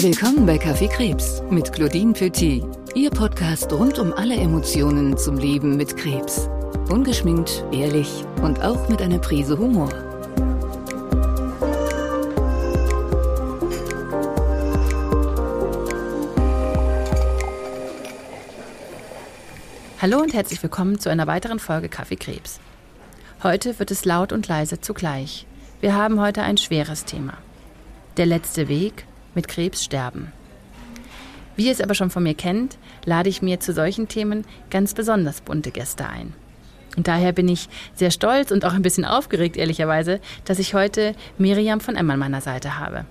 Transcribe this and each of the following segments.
Willkommen bei Kaffee Krebs mit Claudine Petit, Ihr Podcast rund um alle Emotionen zum Leben mit Krebs. Ungeschminkt, ehrlich und auch mit einer Prise Humor. Hallo und herzlich willkommen zu einer weiteren Folge Kaffee Krebs. Heute wird es laut und leise zugleich. Wir haben heute ein schweres Thema. Der letzte Weg mit Krebs sterben. Wie ihr es aber schon von mir kennt, lade ich mir zu solchen Themen ganz besonders bunte Gäste ein. Und daher bin ich sehr stolz und auch ein bisschen aufgeregt, ehrlicherweise, dass ich heute Miriam von M an meiner Seite habe.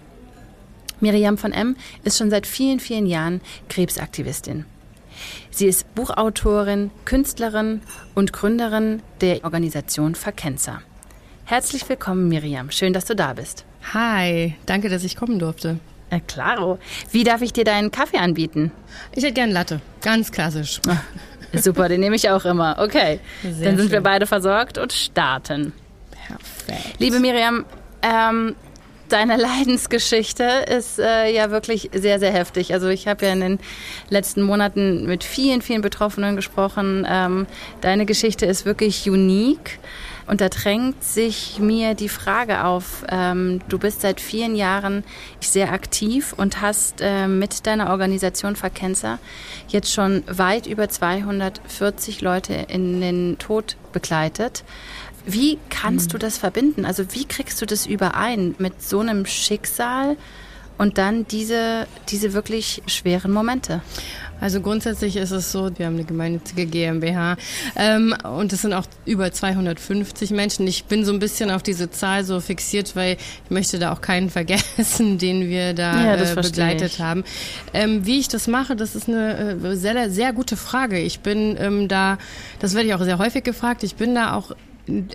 Miriam von M ist schon seit vielen, vielen Jahren Krebsaktivistin. Sie ist Buchautorin, Künstlerin und Gründerin der Organisation Verkenzer. Herzlich willkommen, Miriam. Schön, dass du da bist. Hi, danke, dass ich kommen durfte. Äh, klaro. Wie darf ich dir deinen Kaffee anbieten? Ich hätte gern Latte. Ganz klassisch. Ach, super, den nehme ich auch immer. Okay. Sehr Dann sind schön. wir beide versorgt und starten. Perfekt. Liebe Miriam, ähm, deine Leidensgeschichte ist äh, ja wirklich sehr, sehr heftig. Also ich habe ja in den letzten Monaten mit vielen, vielen Betroffenen gesprochen. Ähm, deine Geschichte ist wirklich unique. Und da drängt sich mir die Frage auf, ähm, du bist seit vielen Jahren sehr aktiv und hast äh, mit deiner Organisation Verkenzer jetzt schon weit über 240 Leute in den Tod begleitet. Wie kannst du das verbinden? Also wie kriegst du das überein mit so einem Schicksal und dann diese, diese wirklich schweren Momente? Also grundsätzlich ist es so, wir haben eine gemeinnützige GmbH ähm, und es sind auch über 250 Menschen. Ich bin so ein bisschen auf diese Zahl so fixiert, weil ich möchte da auch keinen vergessen, den wir da ja, äh, begleitet ich. haben. Ähm, wie ich das mache, das ist eine äh, sehr, sehr gute Frage. Ich bin ähm, da, das werde ich auch sehr häufig gefragt, ich bin da auch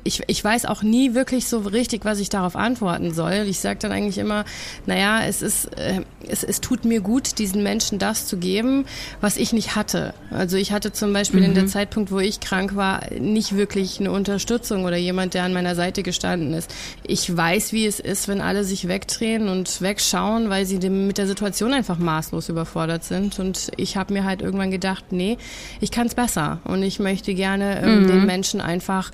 ich, ich weiß auch nie wirklich so richtig, was ich darauf antworten soll. Ich sage dann eigentlich immer, naja, es ist, äh, es, es tut mir gut, diesen Menschen das zu geben, was ich nicht hatte. Also ich hatte zum Beispiel mhm. in der mhm. Zeitpunkt, wo ich krank war, nicht wirklich eine Unterstützung oder jemand, der an meiner Seite gestanden ist. Ich weiß, wie es ist, wenn alle sich wegdrehen und wegschauen, weil sie dem, mit der Situation einfach maßlos überfordert sind. Und ich habe mir halt irgendwann gedacht, nee, ich kann es besser. Und ich möchte gerne ähm, mhm. den Menschen einfach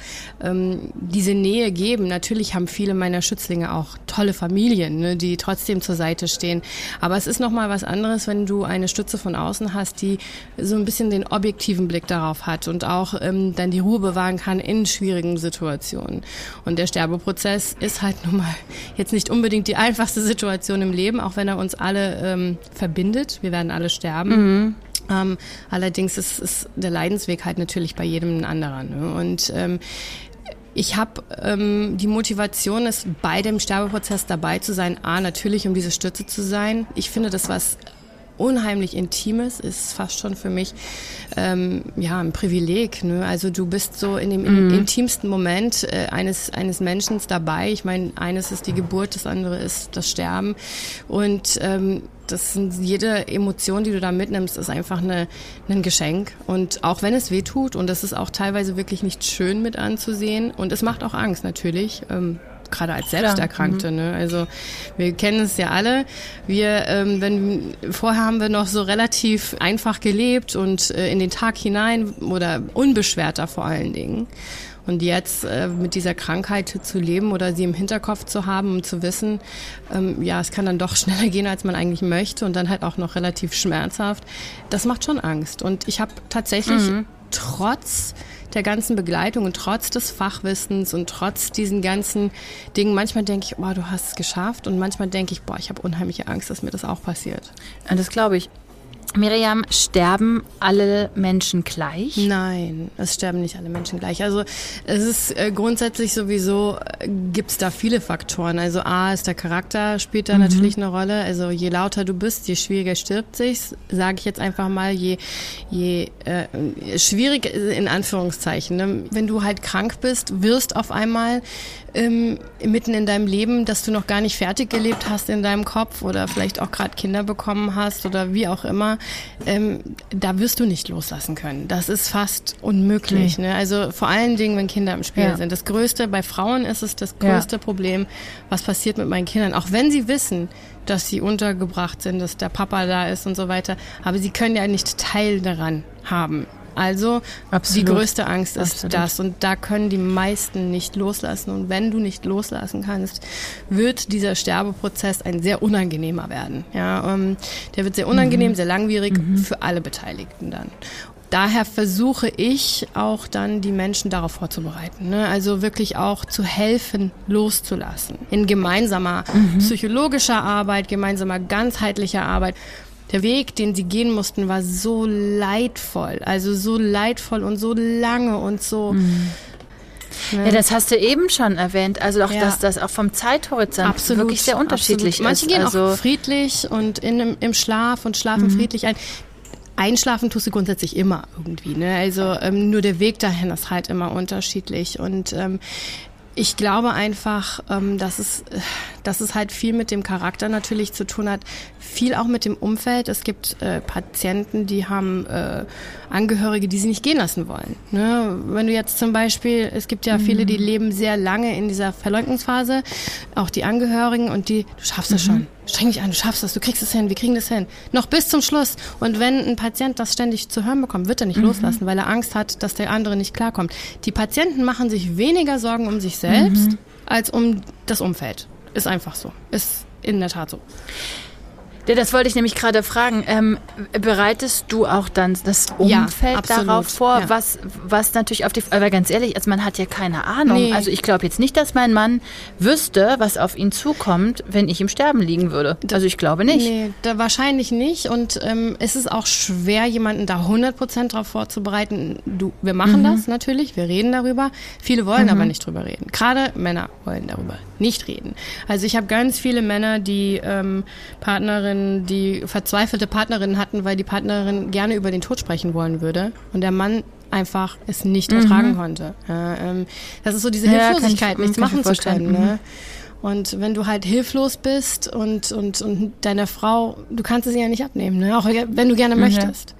ähm, diese Nähe geben. Natürlich haben viele meiner Schützlinge auch tolle Familien, ne, die trotzdem zur Seite stehen. Aber es ist nochmal was anderes, wenn du eine Stütze von außen hast, die so ein bisschen den objektiven Blick darauf hat und auch ähm, dann die Ruhe bewahren kann in schwierigen Situationen. Und der Sterbeprozess ist halt nun mal jetzt nicht unbedingt die einfachste Situation im Leben, auch wenn er uns alle ähm, verbindet. Wir werden alle sterben. Mhm. Ähm, allerdings ist, ist der Leidensweg halt natürlich bei jedem ein anderer. Ne? Und ähm, ich habe ähm, die Motivation, ist bei dem Sterbeprozess dabei zu sein. A, natürlich, um diese Stütze zu sein. Ich finde das was unheimlich Intimes, ist fast schon für mich ähm, ja ein Privileg. Ne? Also du bist so in dem mhm. intimsten Moment äh, eines eines Menschen dabei. Ich meine, eines ist die Geburt, das andere ist das Sterben und ähm, das sind jede Emotion, die du da mitnimmst, ist einfach eine, ein Geschenk. Und auch wenn es weh tut, und das ist auch teilweise wirklich nicht schön mit anzusehen, und es macht auch Angst natürlich. Ähm, gerade als Selbsterkrankte. Mhm. Ne? Also wir kennen es ja alle. Wir, ähm, wenn vorher haben wir noch so relativ einfach gelebt und äh, in den Tag hinein oder unbeschwerter vor allen Dingen. Und jetzt äh, mit dieser Krankheit zu leben oder sie im Hinterkopf zu haben, um zu wissen, ähm, ja, es kann dann doch schneller gehen, als man eigentlich möchte und dann halt auch noch relativ schmerzhaft, das macht schon Angst. Und ich habe tatsächlich mhm. trotz der ganzen Begleitung und trotz des Fachwissens und trotz diesen ganzen Dingen, manchmal denke ich, boah, du hast es geschafft und manchmal denke ich, boah, ich habe unheimliche Angst, dass mir das auch passiert. Das glaube ich. Miriam, sterben alle Menschen gleich? Nein, es sterben nicht alle Menschen gleich. Also es ist äh, grundsätzlich sowieso, äh, gibt es da viele Faktoren. Also A ist der Charakter, spielt da mhm. natürlich eine Rolle. Also je lauter du bist, je schwieriger stirbt sich, sage ich jetzt einfach mal, je, je äh, schwierig in Anführungszeichen. Ne? Wenn du halt krank bist, wirst auf einmal ähm, mitten in deinem Leben, dass du noch gar nicht fertig gelebt hast in deinem Kopf oder vielleicht auch gerade Kinder bekommen hast oder wie auch immer, ähm, da wirst du nicht loslassen können. Das ist fast unmöglich. Nee. Ne? Also vor allen Dingen, wenn Kinder im Spiel ja. sind. Das Größte, bei Frauen ist es das größte ja. Problem, was passiert mit meinen Kindern. Auch wenn sie wissen, dass sie untergebracht sind, dass der Papa da ist und so weiter. Aber sie können ja nicht Teil daran haben. Also Absolut. die größte Angst ist Absolut. das und da können die meisten nicht loslassen und wenn du nicht loslassen kannst, wird dieser Sterbeprozess ein sehr unangenehmer werden. Ja, ähm, der wird sehr unangenehm, mhm. sehr langwierig mhm. für alle Beteiligten dann daher versuche ich auch dann die Menschen darauf vorzubereiten. Ne? Also wirklich auch zu helfen, loszulassen. In gemeinsamer mhm. psychologischer Arbeit, gemeinsamer ganzheitlicher Arbeit der Weg, den sie gehen mussten, war so leidvoll. Also so leidvoll und so lange und so. Mhm. Ne? Ja, das hast du eben schon erwähnt. Also auch, ja. dass das auch vom Zeithorizont absolut, wirklich sehr unterschiedlich absolut. Manche ist. gehen also auch friedlich und in, im Schlaf und schlafen mhm. friedlich ein. Einschlafen tust du grundsätzlich immer irgendwie. Ne? Also ähm, nur der Weg dahin ist halt immer unterschiedlich. Und ähm, ich glaube einfach, ähm, dass, es, dass es halt viel mit dem Charakter natürlich zu tun hat, viel auch mit dem Umfeld. Es gibt äh, Patienten, die haben äh, Angehörige, die sie nicht gehen lassen wollen. Ne? Wenn du jetzt zum Beispiel, es gibt ja mhm. viele, die leben sehr lange in dieser Verleugnungsphase, auch die Angehörigen und die, du schaffst es mhm. schon streng dich an, du schaffst das, du kriegst es hin, wir kriegen das hin. Noch bis zum Schluss. Und wenn ein Patient das ständig zu hören bekommt, wird er nicht mhm. loslassen, weil er Angst hat, dass der andere nicht klarkommt. Die Patienten machen sich weniger Sorgen um sich selbst mhm. als um das Umfeld. Ist einfach so. Ist in der Tat so. Ja, das wollte ich nämlich gerade fragen. Ähm, bereitest du auch dann das Umfeld ja, darauf vor, ja. was, was natürlich auf die, aber ganz ehrlich, also man hat ja keine Ahnung. Nee. Also ich glaube jetzt nicht, dass mein Mann wüsste, was auf ihn zukommt, wenn ich im Sterben liegen würde. Also ich glaube nicht. Nee, da wahrscheinlich nicht. Und ähm, es ist auch schwer, jemanden da 100 Prozent darauf vorzubereiten. Du, wir machen mhm. das natürlich, wir reden darüber. Viele wollen mhm. aber nicht drüber reden. Gerade Männer wollen darüber nicht reden. Also ich habe ganz viele Männer, die ähm, Partnerinnen, die verzweifelte Partnerinnen hatten, weil die Partnerin gerne über den Tod sprechen wollen würde und der Mann einfach es nicht mhm. ertragen konnte. Ja, ähm, das ist so diese Hilflosigkeit, ich, nichts machen zu können. Ne? Mhm. Und wenn du halt hilflos bist und, und, und deiner Frau, du kannst es ja nicht abnehmen, ne? auch wenn du gerne mhm. möchtest.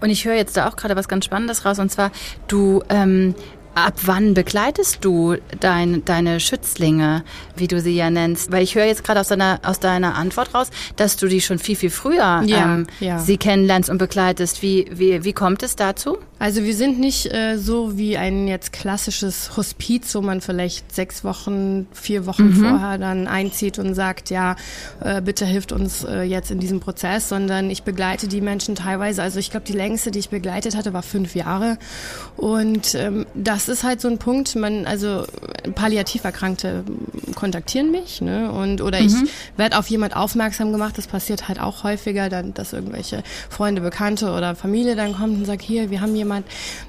Und ich höre jetzt da auch gerade was ganz Spannendes raus, und zwar, du ähm, Ab wann begleitest du dein, deine Schützlinge, wie du sie ja nennst? Weil ich höre jetzt gerade aus deiner, aus deiner Antwort raus, dass du die schon viel, viel früher ja, ähm, ja. sie kennenlernst und begleitest. Wie, wie, wie kommt es dazu? Also wir sind nicht äh, so wie ein jetzt klassisches Hospiz, wo man vielleicht sechs Wochen, vier Wochen mhm. vorher dann einzieht und sagt, ja, äh, bitte hilft uns äh, jetzt in diesem Prozess, sondern ich begleite die Menschen teilweise. Also ich glaube, die längste, die ich begleitet hatte, war fünf Jahre. Und ähm, das ist halt so ein Punkt, man, also Palliativerkrankte kontaktieren mich, ne? Und oder mhm. ich werde auf jemand aufmerksam gemacht, das passiert halt auch häufiger, dann, dass irgendwelche Freunde, Bekannte oder Familie dann kommt und sagt, hier, wir haben hier jemand.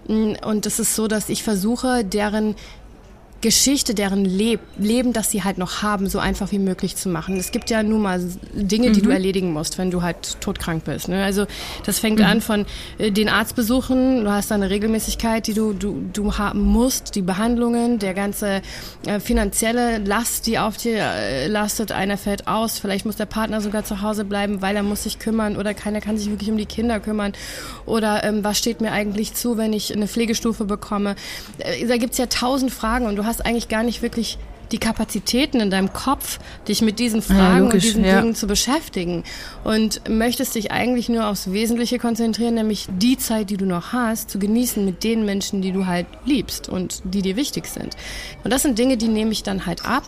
Mm, und es ist so, dass ich versuche, deren Geschichte, deren Leb Leben, das sie halt noch haben, so einfach wie möglich zu machen. Es gibt ja nun mal Dinge, die mhm. du erledigen musst, wenn du halt todkrank bist. Ne? Also das fängt mhm. an von äh, den Arztbesuchen, du hast da eine Regelmäßigkeit, die du, du, du haben musst, die Behandlungen, der ganze äh, finanzielle Last, die auf dir äh, lastet, einer fällt aus, vielleicht muss der Partner sogar zu Hause bleiben, weil er muss sich kümmern oder keiner kann sich wirklich um die Kinder kümmern oder ähm, was steht mir eigentlich zu, wenn ich eine Pflegestufe bekomme. Äh, da gibt's ja tausend Fragen und du hast eigentlich gar nicht wirklich die Kapazitäten in deinem Kopf, dich mit diesen Fragen ja, logisch, und diesen ja. Dingen zu beschäftigen. Und möchtest dich eigentlich nur aufs Wesentliche konzentrieren, nämlich die Zeit, die du noch hast, zu genießen mit den Menschen, die du halt liebst und die dir wichtig sind. Und das sind Dinge, die nehme ich dann halt ab.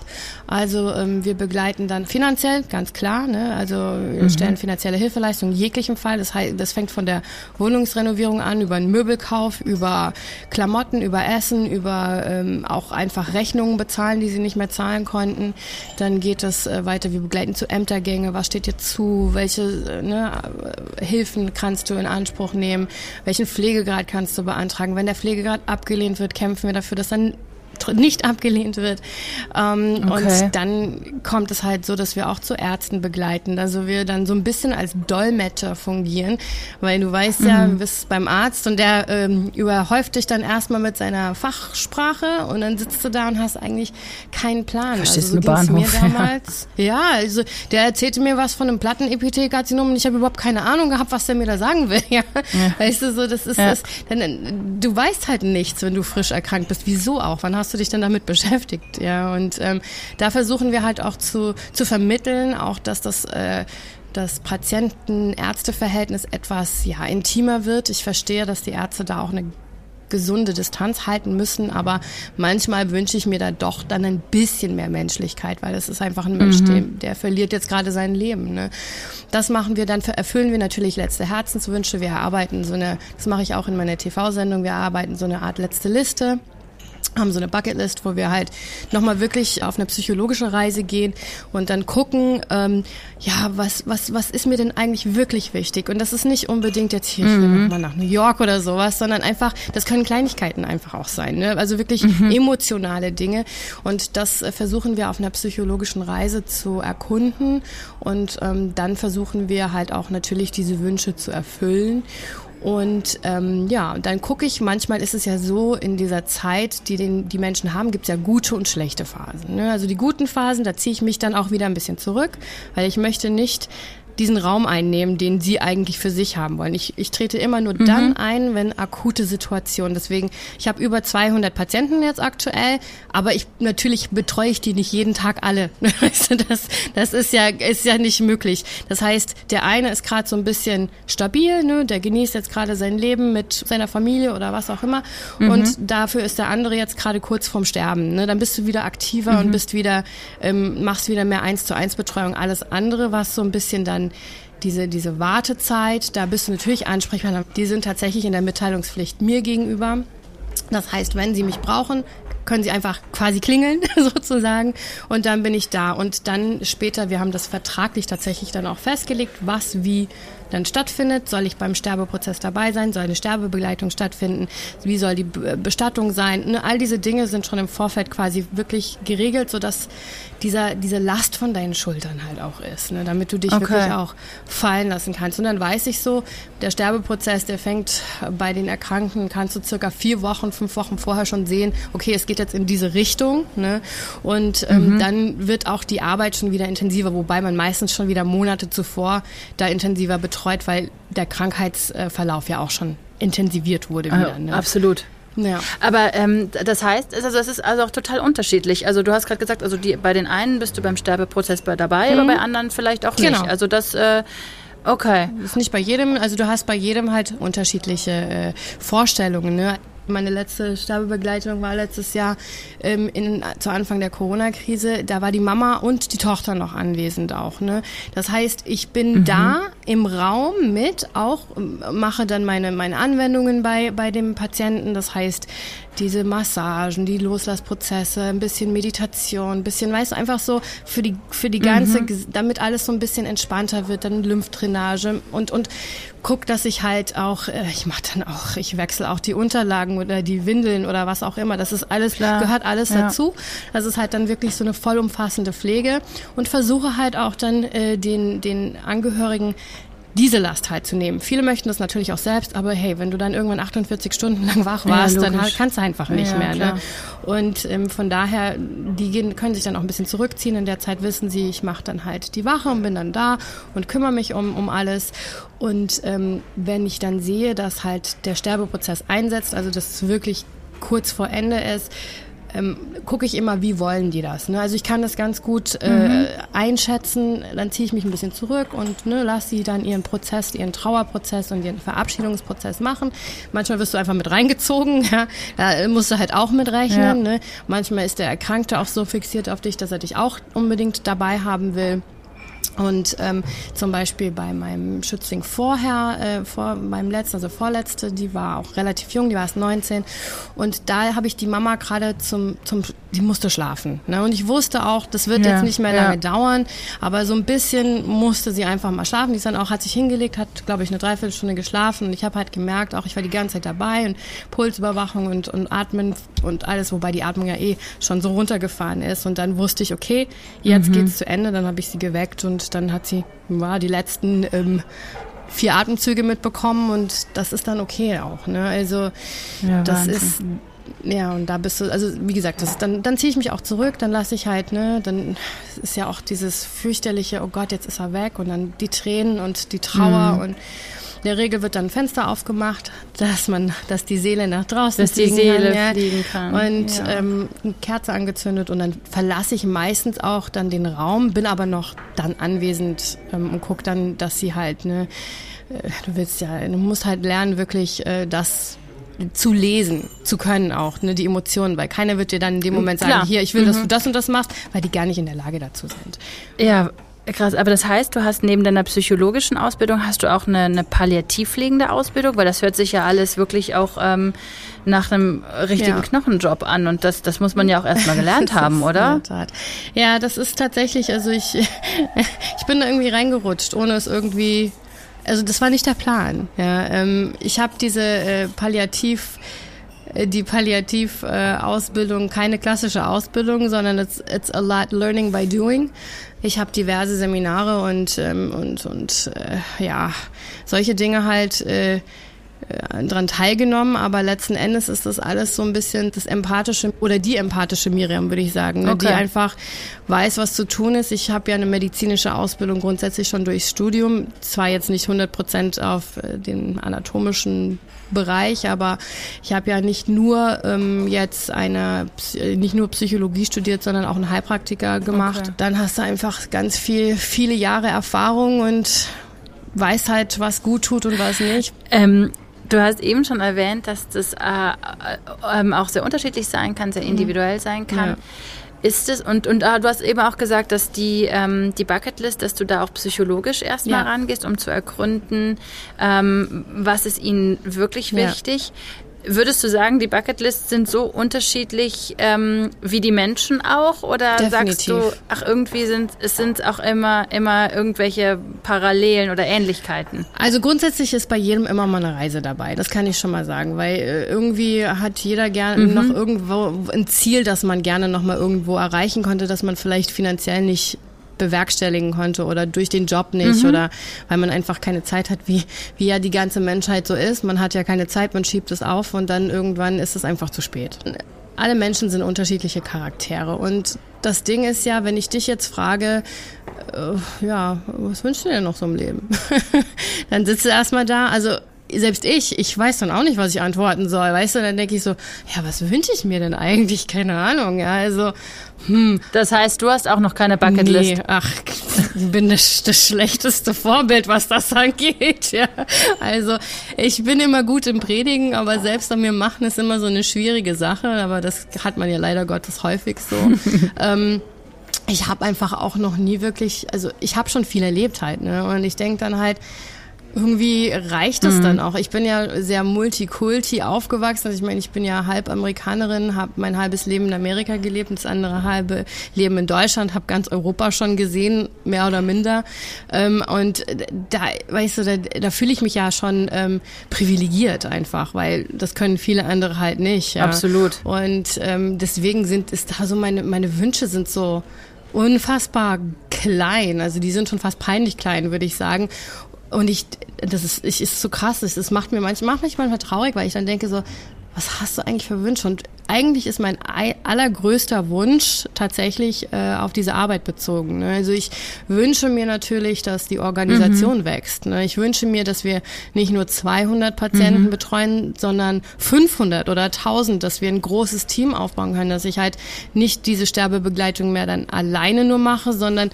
Also ähm, wir begleiten dann finanziell, ganz klar. Ne? Also wir mhm. stellen finanzielle Hilfeleistungen in jeglichem Fall. Das, heißt, das fängt von der Wohnungsrenovierung an, über einen Möbelkauf, über Klamotten, über Essen, über ähm, auch einfach Rechnungen bezahlen, die sie nicht nicht mehr zahlen konnten. Dann geht es äh, weiter, wir begleiten zu Ämtergänge, was steht dir zu, welche äh, ne, äh, Hilfen kannst du in Anspruch nehmen, welchen Pflegegrad kannst du beantragen. Wenn der Pflegegrad abgelehnt wird, kämpfen wir dafür, dass dann nicht abgelehnt wird. Ähm, okay. Und dann kommt es halt so, dass wir auch zu Ärzten begleiten. Also wir dann so ein bisschen als Dolmetscher fungieren, weil du weißt ja, mhm. du bist beim Arzt und der ähm, überhäuft dich dann erstmal mit seiner Fachsprache und dann sitzt du da und hast eigentlich keinen Plan. Verstehst also so ging mir damals. ja, also der erzählte mir was von einem Plattenepithelkarzinom und ich habe überhaupt keine Ahnung gehabt, was der mir da sagen will. Ja. ja. Weißt du, so das ist ja. das. Dann, du weißt halt nichts, wenn du frisch erkrankt bist. Wieso auch? Wann hast du dich denn damit beschäftigt? Ja, und ähm, da versuchen wir halt auch zu zu vermitteln, auch dass das äh, das Patienten-Ärzte-Verhältnis etwas ja, intimer wird. Ich verstehe, dass die Ärzte da auch eine gesunde Distanz halten müssen, aber manchmal wünsche ich mir da doch dann ein bisschen mehr Menschlichkeit, weil das ist einfach ein Mensch, mhm. der, der verliert jetzt gerade sein Leben. Ne? Das machen wir dann, erfüllen wir natürlich letzte Herzenswünsche. Wir erarbeiten so eine, das mache ich auch in meiner TV-Sendung, wir erarbeiten so eine Art letzte Liste haben so eine Bucketlist, wo wir halt nochmal wirklich auf eine psychologische Reise gehen und dann gucken, ähm, ja, was, was, was ist mir denn eigentlich wirklich wichtig? Und das ist nicht unbedingt jetzt hier, mhm. mal nach New York oder sowas, sondern einfach, das können Kleinigkeiten einfach auch sein, ne? also wirklich mhm. emotionale Dinge und das äh, versuchen wir auf einer psychologischen Reise zu erkunden und ähm, dann versuchen wir halt auch natürlich diese Wünsche zu erfüllen und ähm, ja, dann gucke ich, manchmal ist es ja so, in dieser Zeit, die den, die Menschen haben, gibt es ja gute und schlechte Phasen. Ne? Also die guten Phasen, da ziehe ich mich dann auch wieder ein bisschen zurück, weil ich möchte nicht diesen Raum einnehmen, den sie eigentlich für sich haben wollen. Ich, ich trete immer nur mhm. dann ein, wenn akute Situationen. Deswegen, ich habe über 200 Patienten jetzt aktuell, aber ich natürlich betreue ich die nicht jeden Tag alle. Weißt du, das, das ist ja ist ja nicht möglich. Das heißt, der eine ist gerade so ein bisschen stabil, ne? der genießt jetzt gerade sein Leben mit seiner Familie oder was auch immer, mhm. und dafür ist der andere jetzt gerade kurz vorm Sterben. Ne? Dann bist du wieder aktiver mhm. und bist wieder ähm, machst wieder mehr eins zu eins Betreuung. Alles andere, was so ein bisschen dann diese, diese Wartezeit, da bist du natürlich ansprechbar. Die sind tatsächlich in der Mitteilungspflicht mir gegenüber. Das heißt, wenn Sie mich brauchen, können Sie einfach quasi klingeln sozusagen und dann bin ich da. Und dann später, wir haben das vertraglich tatsächlich dann auch festgelegt, was wie dann stattfindet. Soll ich beim Sterbeprozess dabei sein? Soll eine Sterbebegleitung stattfinden? Wie soll die Bestattung sein? Ne, all diese Dinge sind schon im Vorfeld quasi wirklich geregelt, sodass dieser, diese Last von deinen Schultern halt auch ist, ne? damit du dich okay. wirklich auch fallen lassen kannst. Und dann weiß ich so, der Sterbeprozess, der fängt bei den Erkrankten, kannst du circa vier Wochen, fünf Wochen vorher schon sehen, okay, es geht jetzt in diese Richtung. Ne? Und ähm, mhm. dann wird auch die Arbeit schon wieder intensiver, wobei man meistens schon wieder Monate zuvor da intensiver betreut betreut, weil der Krankheitsverlauf ja auch schon intensiviert wurde wieder. Ne? Absolut. Ja. Aber ähm, das heißt, also das ist also auch total unterschiedlich. Also du hast gerade gesagt, also die, bei den einen bist du beim Sterbeprozess dabei, mhm. aber bei anderen vielleicht auch genau. nicht. Also das äh, Okay. Das ist nicht bei jedem, also du hast bei jedem halt unterschiedliche äh, Vorstellungen. Ne? Meine letzte Sterbebegleitung war letztes Jahr ähm, in, zu Anfang der Corona-Krise. Da war die Mama und die Tochter noch anwesend auch. Ne? Das heißt, ich bin mhm. da im Raum mit, auch mache dann meine, meine Anwendungen bei, bei dem Patienten. Das heißt, diese Massagen, die Loslassprozesse, ein bisschen Meditation, ein bisschen, weißt du, einfach so für die, für die ganze, mhm. damit alles so ein bisschen entspannter wird, dann Lymphdrainage und, und guck, dass ich halt auch, äh, ich mache dann auch, ich wechsle auch die Unterlagen oder die Windeln oder was auch immer. Das ist alles, Klar. gehört alles ja. dazu. Das ist halt dann wirklich so eine vollumfassende Pflege und versuche halt auch dann äh, den, den Angehörigen diese Last halt zu nehmen. Viele möchten das natürlich auch selbst, aber hey, wenn du dann irgendwann 48 Stunden lang wach warst, ja, dann kannst du einfach nicht ja, mehr. Ne? Und ähm, von daher, die gehen, können sich dann auch ein bisschen zurückziehen. In der Zeit wissen sie, ich mache dann halt die Wache und bin dann da und kümmere mich um, um alles. Und ähm, wenn ich dann sehe, dass halt der Sterbeprozess einsetzt, also dass es wirklich kurz vor Ende ist, ähm, gucke ich immer, wie wollen die das. Ne? Also ich kann das ganz gut äh, mhm. einschätzen, dann ziehe ich mich ein bisschen zurück und ne, lasse sie dann ihren Prozess, ihren Trauerprozess und ihren Verabschiedungsprozess machen. Manchmal wirst du einfach mit reingezogen, ja? da musst du halt auch mit rechnen. Ja. Ne? Manchmal ist der Erkrankte auch so fixiert auf dich, dass er dich auch unbedingt dabei haben will. Und ähm, zum Beispiel bei meinem Schützling vorher, äh, vor meinem letzten, also vorletzte, die war auch relativ jung, die war erst 19. Und da habe ich die Mama gerade zum, zum, die musste schlafen. Ne? Und ich wusste auch, das wird ja, jetzt nicht mehr lange ja. dauern, aber so ein bisschen musste sie einfach mal schlafen. Die ist dann auch, hat sich hingelegt, hat, glaube ich, eine Dreiviertelstunde geschlafen. Und ich habe halt gemerkt, auch ich war die ganze Zeit dabei und Pulsüberwachung und, und Atmen und alles, wobei die Atmung ja eh schon so runtergefahren ist. Und dann wusste ich, okay, jetzt mhm. geht's zu Ende. Dann habe ich sie geweckt und dann hat sie ja, die letzten ähm, vier Atemzüge mitbekommen und das ist dann okay auch. Ne? Also ja, das Wahnsinn. ist ja, und da bist du, also wie gesagt, das, dann, dann ziehe ich mich auch zurück, dann lasse ich halt, ne, dann ist ja auch dieses fürchterliche, oh Gott, jetzt ist er weg und dann die Tränen und die Trauer mhm. und in der Regel wird dann ein Fenster aufgemacht, dass man, dass die Seele nach draußen dass die Seele kann, fliegen kann. Und ja. ähm, eine Kerze angezündet und dann verlasse ich meistens auch dann den Raum, bin aber noch dann anwesend ähm, und gucke dann, dass sie halt, ne, äh, du willst ja, du musst halt lernen, wirklich äh, das zu lesen zu können auch, ne, die Emotionen, weil keiner wird dir dann in dem Moment sagen, Klar. hier, ich will, dass mhm. du das und das machst, weil die gar nicht in der Lage dazu sind. Ja, Krass, aber das heißt, du hast neben deiner psychologischen Ausbildung, hast du auch eine, eine palliativpflegende Ausbildung? Weil das hört sich ja alles wirklich auch ähm, nach einem richtigen ja. Knochenjob an und das, das muss man ja auch erstmal gelernt haben, oder? Ja, das ist tatsächlich, also ich, ich bin da irgendwie reingerutscht, ohne es irgendwie, also das war nicht der Plan. Ja, ähm, ich habe diese äh, Palliativ die Palliativ-Ausbildung äh, keine klassische Ausbildung, sondern it's, it's a lot learning by doing. Ich habe diverse Seminare und ähm, und und äh, ja solche Dinge halt äh, äh, dran teilgenommen, aber letzten Endes ist das alles so ein bisschen das empathische oder die empathische Miriam, würde ich sagen, ne? okay. die einfach weiß, was zu tun ist. Ich habe ja eine medizinische Ausbildung grundsätzlich schon durchs Studium, zwar jetzt nicht 100 Prozent auf äh, den anatomischen Bereich, aber ich habe ja nicht nur ähm, jetzt eine, nicht nur Psychologie studiert, sondern auch einen Heilpraktiker gemacht. Okay. Dann hast du einfach ganz viel, viele Jahre Erfahrung und weiß halt, was gut tut und was nicht. Ähm Du hast eben schon erwähnt, dass das äh, äh, ähm, auch sehr unterschiedlich sein kann, sehr mhm. individuell sein kann. Ja. Ist es, und, und ah, du hast eben auch gesagt, dass die, ähm, die Bucketlist, dass du da auch psychologisch erstmal ja. rangehst, um zu ergründen, ähm, was ist ihnen wirklich wichtig. Würdest du sagen, die Bucketlists sind so unterschiedlich ähm, wie die Menschen auch? Oder Definitiv. sagst du, ach, irgendwie sind es sind auch immer, immer irgendwelche Parallelen oder Ähnlichkeiten? Also grundsätzlich ist bei jedem immer mal eine Reise dabei, das kann ich schon mal sagen, weil äh, irgendwie hat jeder gerne mhm. noch irgendwo ein Ziel, das man gerne noch mal irgendwo erreichen konnte, dass man vielleicht finanziell nicht bewerkstelligen konnte oder durch den Job nicht mhm. oder weil man einfach keine Zeit hat, wie, wie ja die ganze Menschheit so ist. Man hat ja keine Zeit, man schiebt es auf und dann irgendwann ist es einfach zu spät. Alle Menschen sind unterschiedliche Charaktere und das Ding ist ja, wenn ich dich jetzt frage, äh, ja, was wünschst du dir noch so im Leben? dann sitzt du erstmal da, also selbst ich, ich weiß dann auch nicht, was ich antworten soll, weißt du, dann denke ich so, ja, was wünsche ich mir denn eigentlich? Keine Ahnung, ja, also, hm. Das heißt, du hast auch noch keine Bucketlist? Nee, ach, ich bin das, das schlechteste Vorbild, was das angeht, ja. Also, ich bin immer gut im Predigen, aber selbst an mir machen ist immer so eine schwierige Sache, aber das hat man ja leider Gottes häufig so. ähm, ich habe einfach auch noch nie wirklich, also ich habe schon viel erlebt halt, ne? Und ich denke dann halt, irgendwie reicht es mhm. dann auch. Ich bin ja sehr multikulti aufgewachsen. Also ich meine, ich bin ja halb Amerikanerin, habe mein halbes Leben in Amerika gelebt das andere halbe Leben in Deutschland, habe ganz Europa schon gesehen, mehr oder minder. Ähm, und da, weißt du, da, da fühle ich mich ja schon ähm, privilegiert einfach, weil das können viele andere halt nicht. Ja. Absolut. Und ähm, deswegen sind ist da so meine meine Wünsche sind so unfassbar klein. Also die sind schon fast peinlich klein, würde ich sagen. Und ich, das ist, ich, ist so krass, es macht mir manchmal, macht mich manchmal traurig, weil ich dann denke so, was hast du eigentlich für Wünsche? Und eigentlich ist mein allergrößter Wunsch tatsächlich äh, auf diese Arbeit bezogen. Ne? Also ich wünsche mir natürlich, dass die Organisation mhm. wächst. Ne? Ich wünsche mir, dass wir nicht nur 200 Patienten mhm. betreuen, sondern 500 oder 1000, dass wir ein großes Team aufbauen können, dass ich halt nicht diese Sterbebegleitung mehr dann alleine nur mache, sondern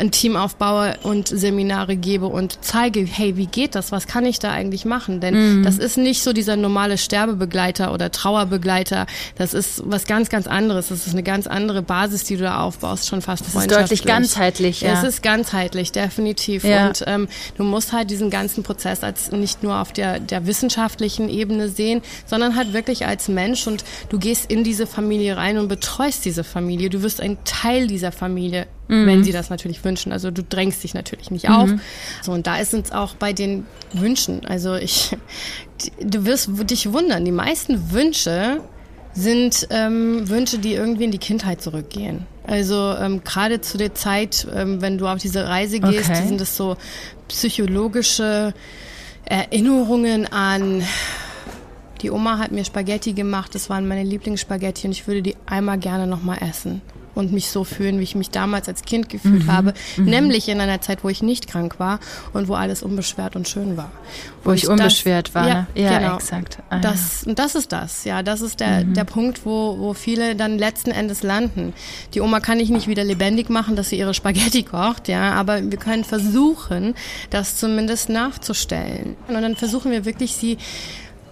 ein Team aufbaue und Seminare gebe und zeige, hey, wie geht das? Was kann ich da eigentlich machen? Denn mhm. das ist nicht so dieser normale Sterbebegleiter oder Trauerbegleiter Das ist was ganz, ganz anderes. Das ist eine ganz andere Basis, die du da aufbaust, schon fast Das ist deutlich ganzheitlich, ja. Es ist ganzheitlich, definitiv. Ja. Und ähm, du musst halt diesen ganzen Prozess als nicht nur auf der, der wissenschaftlichen Ebene sehen, sondern halt wirklich als Mensch und du gehst in diese Familie rein und betreust diese Familie. Du wirst ein Teil dieser Familie mhm. wenn sie das natürlich wünschen. Also du drängst dich natürlich nicht auf. Mhm. So, und da ist es auch bei den Wünschen. Also ich, du wirst dich wundern, die meisten Wünsche sind ähm, Wünsche, die irgendwie in die Kindheit zurückgehen. Also ähm, gerade zu der Zeit, ähm, wenn du auf diese Reise gehst, okay. sind das so psychologische Erinnerungen an die Oma hat mir Spaghetti gemacht, das waren meine Lieblingsspaghetti und ich würde die einmal gerne nochmal essen und mich so fühlen, wie ich mich damals als Kind gefühlt mhm. habe, mhm. nämlich in einer Zeit, wo ich nicht krank war und wo alles unbeschwert und schön war. Wo und ich unbeschwert das, war, ja, ne? ja genau. exakt. Ah, das, ja. das ist das, ja, das ist der, mhm. der Punkt, wo, wo viele dann letzten Endes landen. Die Oma kann ich nicht wieder lebendig machen, dass sie ihre Spaghetti kocht, ja, aber wir können versuchen, das zumindest nachzustellen. Und dann versuchen wir wirklich, sie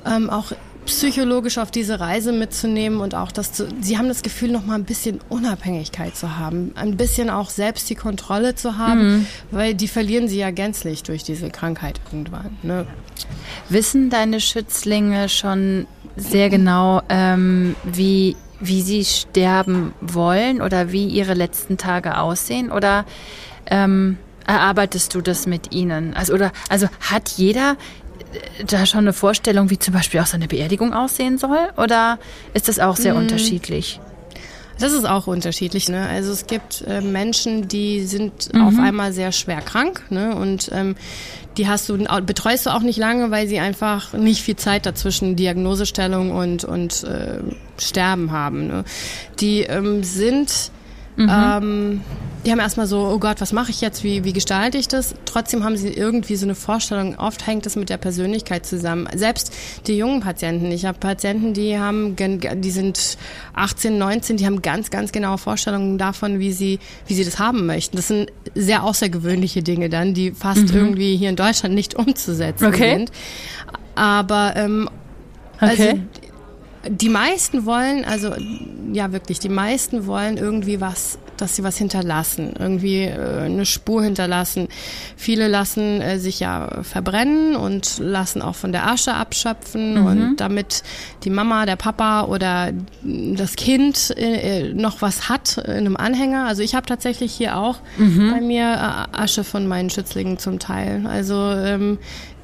ähm, auch psychologisch auf diese Reise mitzunehmen und auch das zu, sie haben das Gefühl, noch mal ein bisschen Unabhängigkeit zu haben, ein bisschen auch selbst die Kontrolle zu haben, mhm. weil die verlieren sie ja gänzlich durch diese Krankheit irgendwann. Ne? Wissen deine Schützlinge schon sehr genau, ähm, wie, wie sie sterben wollen oder wie ihre letzten Tage aussehen? Oder ähm, erarbeitest du das mit ihnen? Also, oder, also hat jeder da schon eine Vorstellung, wie zum Beispiel auch seine Beerdigung aussehen soll? Oder ist das auch sehr mhm. unterschiedlich? Das ist auch unterschiedlich. Ne? Also es gibt äh, Menschen, die sind mhm. auf einmal sehr schwer krank ne? und ähm, die hast du betreust du auch nicht lange, weil sie einfach nicht viel Zeit dazwischen Diagnosestellung und und äh, Sterben haben. Ne? Die ähm, sind Mhm. Ähm, die haben erstmal so, oh Gott, was mache ich jetzt, wie, wie gestalte ich das? Trotzdem haben sie irgendwie so eine Vorstellung, oft hängt es mit der Persönlichkeit zusammen. Selbst die jungen Patienten, ich habe Patienten, die haben, die sind 18, 19, die haben ganz, ganz genaue Vorstellungen davon, wie sie, wie sie das haben möchten. Das sind sehr außergewöhnliche Dinge dann, die fast mhm. irgendwie hier in Deutschland nicht umzusetzen okay. sind. Aber ähm, also okay. also die meisten wollen, also ja wirklich, die meisten wollen irgendwie was, dass sie was hinterlassen, irgendwie äh, eine Spur hinterlassen. Viele lassen äh, sich ja verbrennen und lassen auch von der Asche abschöpfen mhm. und damit die Mama, der Papa oder das Kind äh, noch was hat in einem Anhänger. Also ich habe tatsächlich hier auch mhm. bei mir äh, Asche von meinen Schützlingen zum Teil. Also ähm,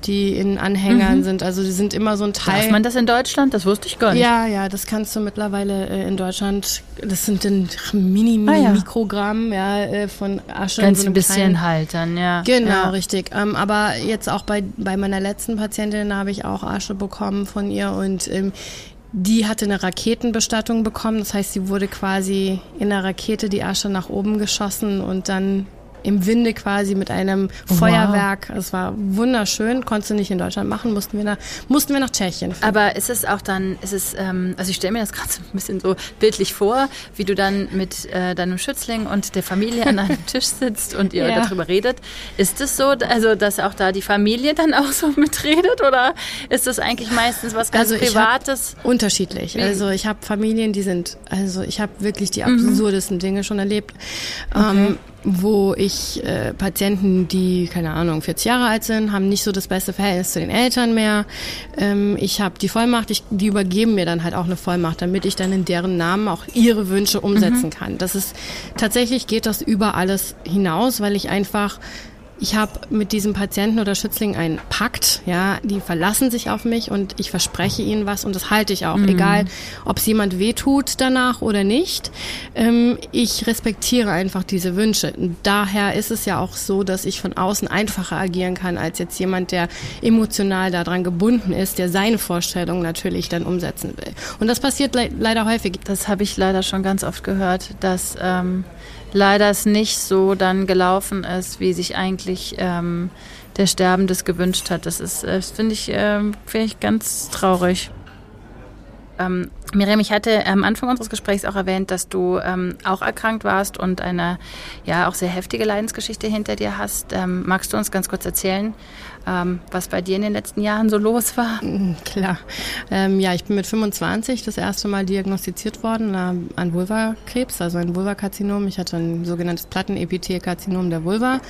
die in Anhängern mhm. sind. Also die sind immer so ein Teil. Darf man das in Deutschland? Das wusste ich gar nicht. Ja, ja, das kannst du mittlerweile äh, in Deutschland. Das sind dann mini, mini ah, ja. Mikrogramm ja, äh, von Asche. Ganz so ein bisschen kleinen, halt dann, ja. Genau, ja. richtig. Ähm, aber jetzt auch bei, bei meiner letzten Patientin habe ich auch Asche bekommen von ihr und ähm, die hatte eine Raketenbestattung bekommen. Das heißt, sie wurde quasi in der Rakete die Asche nach oben geschossen und dann im Winde quasi mit einem wow. Feuerwerk. Es war wunderschön, konntest du nicht in Deutschland machen, mussten wir nach, mussten wir nach Tschechien. Fahren. Aber ist es auch dann, ist es, ähm, also ich stelle mir das gerade so ein bisschen so bildlich vor, wie du dann mit äh, deinem Schützling und der Familie an einem Tisch sitzt und ihr ja. darüber redet. Ist es so, also dass auch da die Familie dann auch so mitredet oder ist das eigentlich meistens was ganz also Privates? Unterschiedlich. Also ich habe Familien, die sind, also ich habe wirklich die mhm. absurdesten mhm. Dinge schon erlebt. Okay. Ähm, wo ich äh, Patienten, die, keine Ahnung, 40 Jahre alt sind, haben nicht so das beste Verhältnis zu den Eltern mehr. Ähm, ich habe die Vollmacht, ich, die übergeben mir dann halt auch eine Vollmacht, damit ich dann in deren Namen auch ihre Wünsche umsetzen mhm. kann. Das ist tatsächlich geht das über alles hinaus, weil ich einfach ich habe mit diesem Patienten oder Schützling einen Pakt, ja, die verlassen sich auf mich und ich verspreche ihnen was und das halte ich auch, mhm. egal ob es jemand wehtut danach oder nicht. Ähm, ich respektiere einfach diese Wünsche. Daher ist es ja auch so, dass ich von außen einfacher agieren kann als jetzt jemand, der emotional daran gebunden ist, der seine Vorstellungen natürlich dann umsetzen will. Und das passiert le leider häufig. Das habe ich leider schon ganz oft gehört, dass ähm leider es nicht so dann gelaufen ist, wie sich eigentlich ähm, der Sterbende gewünscht hat. Das ist, äh, finde ich, äh, find ich ganz traurig. Ähm, Miriam, ich hatte am Anfang unseres Gesprächs auch erwähnt, dass du ähm, auch erkrankt warst und eine ja auch sehr heftige Leidensgeschichte hinter dir hast. Ähm, magst du uns ganz kurz erzählen, ähm, was bei dir in den letzten Jahren so los war? Mm, klar. Ähm, ja, ich bin mit 25 das erste Mal diagnostiziert worden äh, an Vulvakrebs, also ein Vulvakarzinom. Ich hatte ein sogenanntes Plattenepithelkarzinom der Vulva.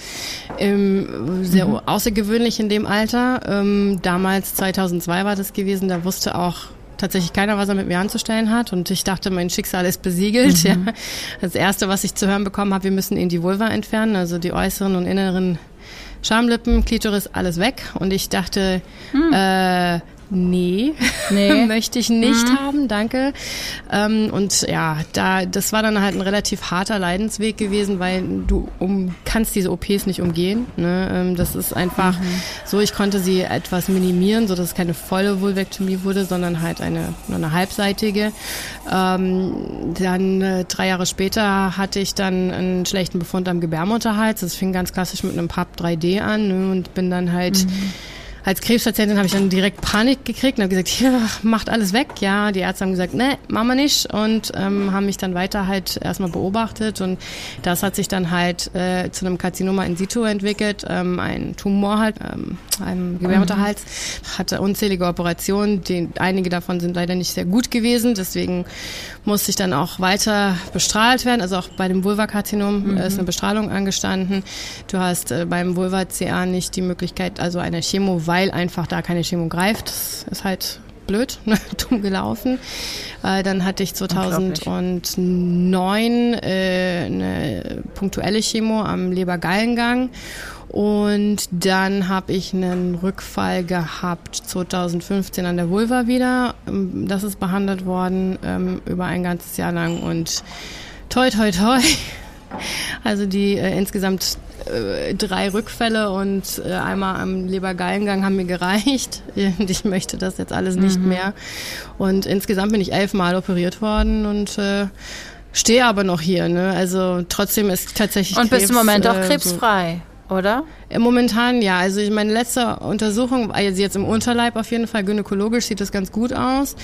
Ähm, sehr mhm. außergewöhnlich in dem Alter. Ähm, damals 2002 war das gewesen, da wusste auch tatsächlich keiner, was er mit mir anzustellen hat. Und ich dachte, mein Schicksal ist besiegelt. Mhm. Ja. Das Erste, was ich zu hören bekommen habe, wir müssen ihn die Vulva entfernen, also die äußeren und inneren Schamlippen, Klitoris, alles weg. Und ich dachte, hm. äh, Nee, nee. möchte ich nicht mhm. haben, danke. Ähm, und ja, da, das war dann halt ein relativ harter Leidensweg gewesen, weil du um, kannst diese OPs nicht umgehen. Ne? Ähm, das ist einfach mhm. so, ich konnte sie etwas minimieren, so dass es keine volle Vulvektomie wurde, sondern halt eine, nur eine halbseitige. Ähm, dann äh, drei Jahre später hatte ich dann einen schlechten Befund am Gebärmutterhals. Das fing ganz klassisch mit einem PAP 3D an ne? und bin dann halt mhm als Krebspatientin habe ich dann direkt Panik gekriegt und habe gesagt, hier, macht alles weg. Ja, die Ärzte haben gesagt, ne, machen wir nicht und ähm, haben mich dann weiter halt erstmal beobachtet und das hat sich dann halt äh, zu einem Karzinoma in situ entwickelt, ähm, ein Tumor halt, ähm, einem Gebärmutterhals, mhm. hatte unzählige Operationen, die, einige davon sind leider nicht sehr gut gewesen, deswegen musste ich dann auch weiter bestrahlt werden, also auch bei dem Vulvakarzinom mhm. ist eine Bestrahlung angestanden. Du hast äh, beim Vulva-CA nicht die Möglichkeit, also eine Chemo weil einfach da keine Chemo greift. Das ist halt blöd, ne? dumm gelaufen. Äh, dann hatte ich 2009 äh, eine punktuelle Chemo am Lebergallengang und dann habe ich einen Rückfall gehabt 2015 an der Vulva wieder. Ähm, das ist behandelt worden ähm, über ein ganzes Jahr lang und toi toi toi. Also die äh, insgesamt äh, drei Rückfälle und äh, einmal am Lebergallengang haben mir gereicht. Ich möchte das jetzt alles nicht mhm. mehr. Und insgesamt bin ich elfmal operiert worden und äh, stehe aber noch hier. Ne? Also trotzdem ist tatsächlich Und bist im Moment auch äh, krebsfrei. So. Oder? Äh, momentan ja. Also meine letzte Untersuchung, also jetzt im Unterleib auf jeden Fall, gynäkologisch sieht das ganz gut aus.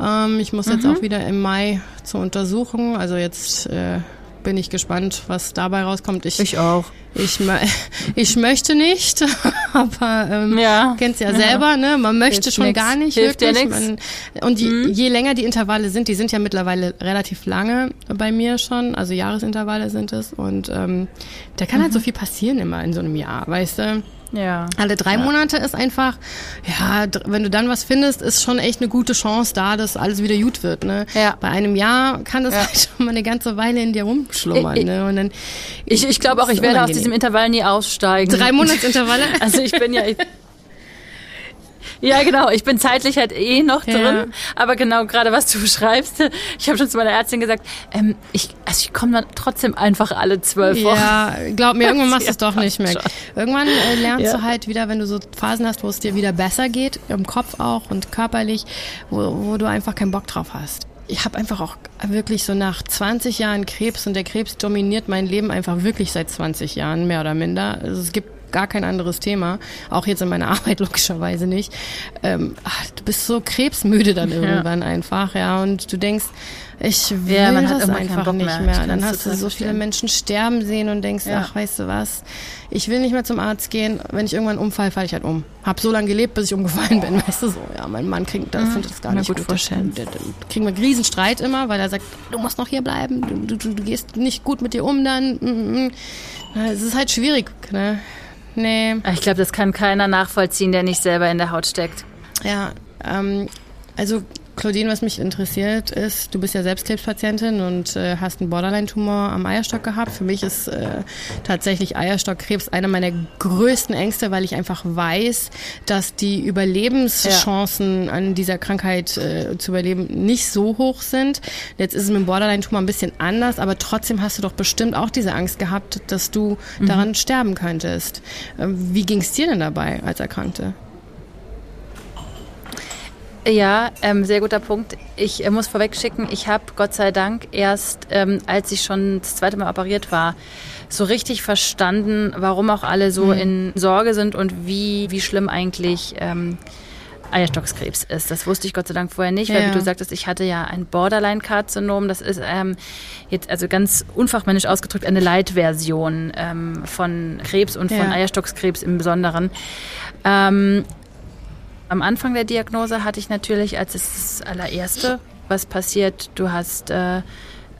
Ähm, ich muss mhm. jetzt auch wieder im Mai zur Untersuchung. Also jetzt äh, bin ich gespannt, was dabei rauskommt. Ich, ich auch. Ich, ich möchte nicht, aber ähm, ja. kennst ja selber, ne? Man möchte Hilft schon nix. gar nicht Hilft wirklich. Man, und je, mhm. je länger die Intervalle sind, die sind ja mittlerweile relativ lange bei mir schon, also Jahresintervalle sind es. Und ähm, da kann mhm. halt so viel passieren immer in so einem Jahr, weißt du? Ja. Alle drei ja. Monate ist einfach, ja, wenn du dann was findest, ist schon echt eine gute Chance da, dass alles wieder gut wird. Ne? Ja. Bei einem Jahr kann das ja. halt schon mal eine ganze Weile in dir rumschlummern. Ich, ne? Und dann, ich, ich glaube auch, ich werde unangenehm. aus diesem Intervall nie aussteigen. Drei Monatsintervalle? also ich bin ja, ich, ja, genau. Ich bin zeitlich halt eh noch ja. drin. Aber genau gerade was du beschreibst, ich habe schon zu meiner Ärztin gesagt, ähm, ich, also ich komme dann trotzdem einfach alle zwölf Wochen. Ja, glaub mir, irgendwann machst du es doch nicht mehr. Schon. Irgendwann äh, lernst ja. du halt wieder, wenn du so Phasen hast, wo es dir wieder besser geht, im Kopf auch und körperlich, wo, wo du einfach keinen Bock drauf hast ich habe einfach auch wirklich so nach 20 Jahren Krebs und der Krebs dominiert mein Leben einfach wirklich seit 20 Jahren, mehr oder minder. Also es gibt gar kein anderes Thema, auch jetzt in meiner Arbeit logischerweise nicht. Ähm, ach, du bist so krebsmüde dann irgendwann ja. einfach, ja, und du denkst, ich will ja, das einfach nicht mehr. mehr. Dann hast du so viele Menschen sterben sehen und denkst, ja. ach, weißt du was, ich will nicht mehr zum Arzt gehen. Wenn ich irgendwann umfall, falle ich halt um. Hab so lange gelebt, bis ich umgefallen bin, weißt du so. Ja, mein Mann kriegt das, mhm. findet das gar nicht gut. Vorstellen. Dann kriegen wir einen Riesenstreit immer, weil er sagt, du musst noch hier bleiben, du, du, du gehst nicht gut mit dir um dann. Mm, mm. Es ist halt schwierig, ne? Nee. Ich glaube, das kann keiner nachvollziehen, der nicht selber in der Haut steckt. Ja, ähm, also Claudine, was mich interessiert ist, du bist ja selbst Krebspatientin und äh, hast einen Borderline-Tumor am Eierstock gehabt. Für mich ist äh, tatsächlich Eierstockkrebs einer meiner größten Ängste, weil ich einfach weiß, dass die Überlebenschancen ja. an dieser Krankheit äh, zu überleben nicht so hoch sind. Jetzt ist es mit dem Borderline-Tumor ein bisschen anders, aber trotzdem hast du doch bestimmt auch diese Angst gehabt, dass du mhm. daran sterben könntest. Ähm, wie ging es dir denn dabei als Erkrankte? Ja, ähm, sehr guter Punkt. Ich äh, muss vorweg schicken, ich habe Gott sei Dank erst, ähm, als ich schon das zweite Mal operiert war, so richtig verstanden, warum auch alle so mhm. in Sorge sind und wie, wie schlimm eigentlich ähm, Eierstockskrebs ist. Das wusste ich Gott sei Dank vorher nicht, weil ja. wie du sagtest, ich hatte ja ein Borderline-Karzinom. Das ist ähm, jetzt also ganz unfachmännisch ausgedrückt eine Leitversion ähm, von Krebs und von ja. Eierstockskrebs im Besonderen. Ähm, am Anfang der Diagnose hatte ich natürlich als das allererste, was passiert, du hast äh,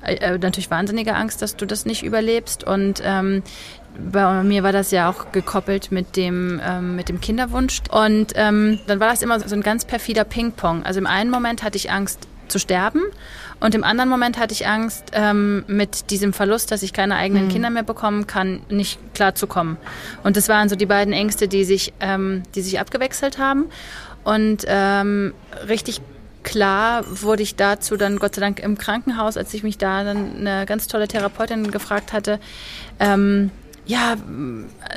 äh, natürlich wahnsinnige Angst, dass du das nicht überlebst und ähm, bei mir war das ja auch gekoppelt mit dem, ähm, mit dem Kinderwunsch. Und ähm, dann war das immer so ein ganz perfider Ping-Pong. Also im einen Moment hatte ich Angst zu sterben und im anderen Moment hatte ich Angst, ähm, mit diesem Verlust, dass ich keine eigenen mhm. Kinder mehr bekommen kann, nicht klarzukommen. Und das waren so die beiden Ängste, die sich, ähm, die sich abgewechselt haben. Und ähm, richtig klar wurde ich dazu dann Gott sei Dank im Krankenhaus, als ich mich da dann eine ganz tolle Therapeutin gefragt hatte, ähm, ja,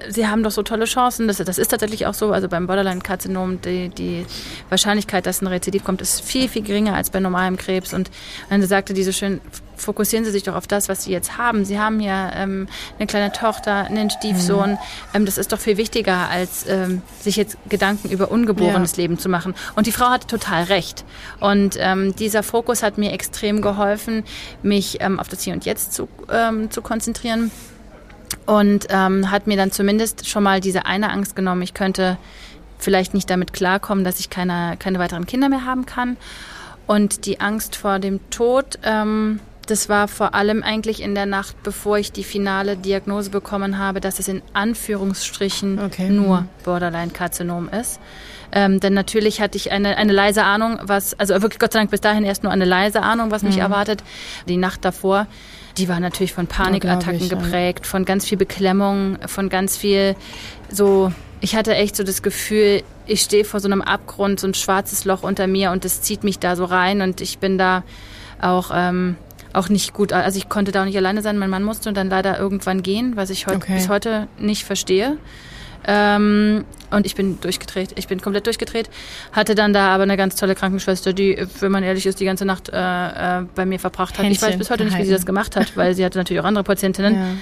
Sie haben doch so tolle Chancen. Das, das ist tatsächlich auch so. Also beim Borderline-Karzinom, die, die Wahrscheinlichkeit, dass ein Rezidiv kommt, ist viel, viel geringer als bei normalem Krebs. Und dann sagte die so schön, fokussieren Sie sich doch auf das, was Sie jetzt haben. Sie haben ja ähm, eine kleine Tochter, einen Stiefsohn. Mhm. Ähm, das ist doch viel wichtiger, als ähm, sich jetzt Gedanken über ungeborenes ja. Leben zu machen. Und die Frau hatte total recht. Und ähm, dieser Fokus hat mir extrem geholfen, mich ähm, auf das Hier und Jetzt zu, ähm, zu konzentrieren und ähm, hat mir dann zumindest schon mal diese eine Angst genommen, ich könnte vielleicht nicht damit klarkommen, dass ich keine, keine weiteren Kinder mehr haben kann. Und die Angst vor dem Tod, ähm, das war vor allem eigentlich in der Nacht, bevor ich die finale Diagnose bekommen habe, dass es in Anführungsstrichen okay. nur mhm. Borderline-Karzinom ist. Ähm, denn natürlich hatte ich eine, eine leise Ahnung, was, also wirklich Gott sei Dank bis dahin erst nur eine leise Ahnung, was mich mhm. erwartet. Die Nacht davor die war natürlich von Panikattacken ja, geprägt, von ganz viel Beklemmung, von ganz viel so. Ich hatte echt so das Gefühl, ich stehe vor so einem Abgrund, so ein schwarzes Loch unter mir und das zieht mich da so rein und ich bin da auch ähm, auch nicht gut. Also ich konnte da auch nicht alleine sein. Mein Mann musste dann leider irgendwann gehen, was ich heut, okay. bis heute nicht verstehe. Ähm, und ich bin durchgedreht. Ich bin komplett durchgedreht. Hatte dann da aber eine ganz tolle Krankenschwester, die, wenn man ehrlich ist, die ganze Nacht äh, äh, bei mir verbracht hat. Händchen ich weiß bis heute nicht, wie sie das gemacht hat, weil sie hatte natürlich auch andere Patientinnen.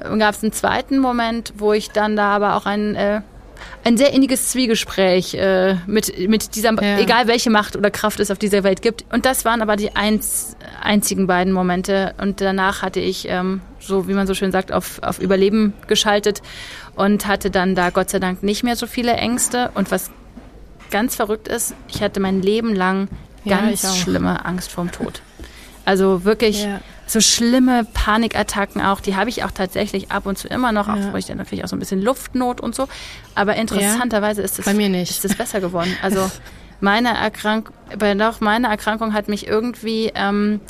Ja. Und gab es einen zweiten Moment, wo ich dann da aber auch ein äh, ein sehr inniges Zwiegespräch äh, mit, mit dieser, ja. egal welche Macht oder Kraft es auf dieser Welt gibt. Und das waren aber die eins, einzigen beiden Momente. Und danach hatte ich, ähm, so wie man so schön sagt, auf, auf Überleben geschaltet und hatte dann da Gott sei Dank nicht mehr so viele Ängste. Und was ganz verrückt ist, ich hatte mein Leben lang ganz ja, schlimme Angst vorm Tod. Also wirklich ja. So schlimme Panikattacken auch, die habe ich auch tatsächlich ab und zu immer noch, ja. auch, wo ich dann natürlich auch so ein bisschen Luftnot und so. Aber interessanterweise ist es Bei mir nicht. Ist es besser geworden. Also meine Erkrankung, doch meine Erkrankung hat mich irgendwie, ähm,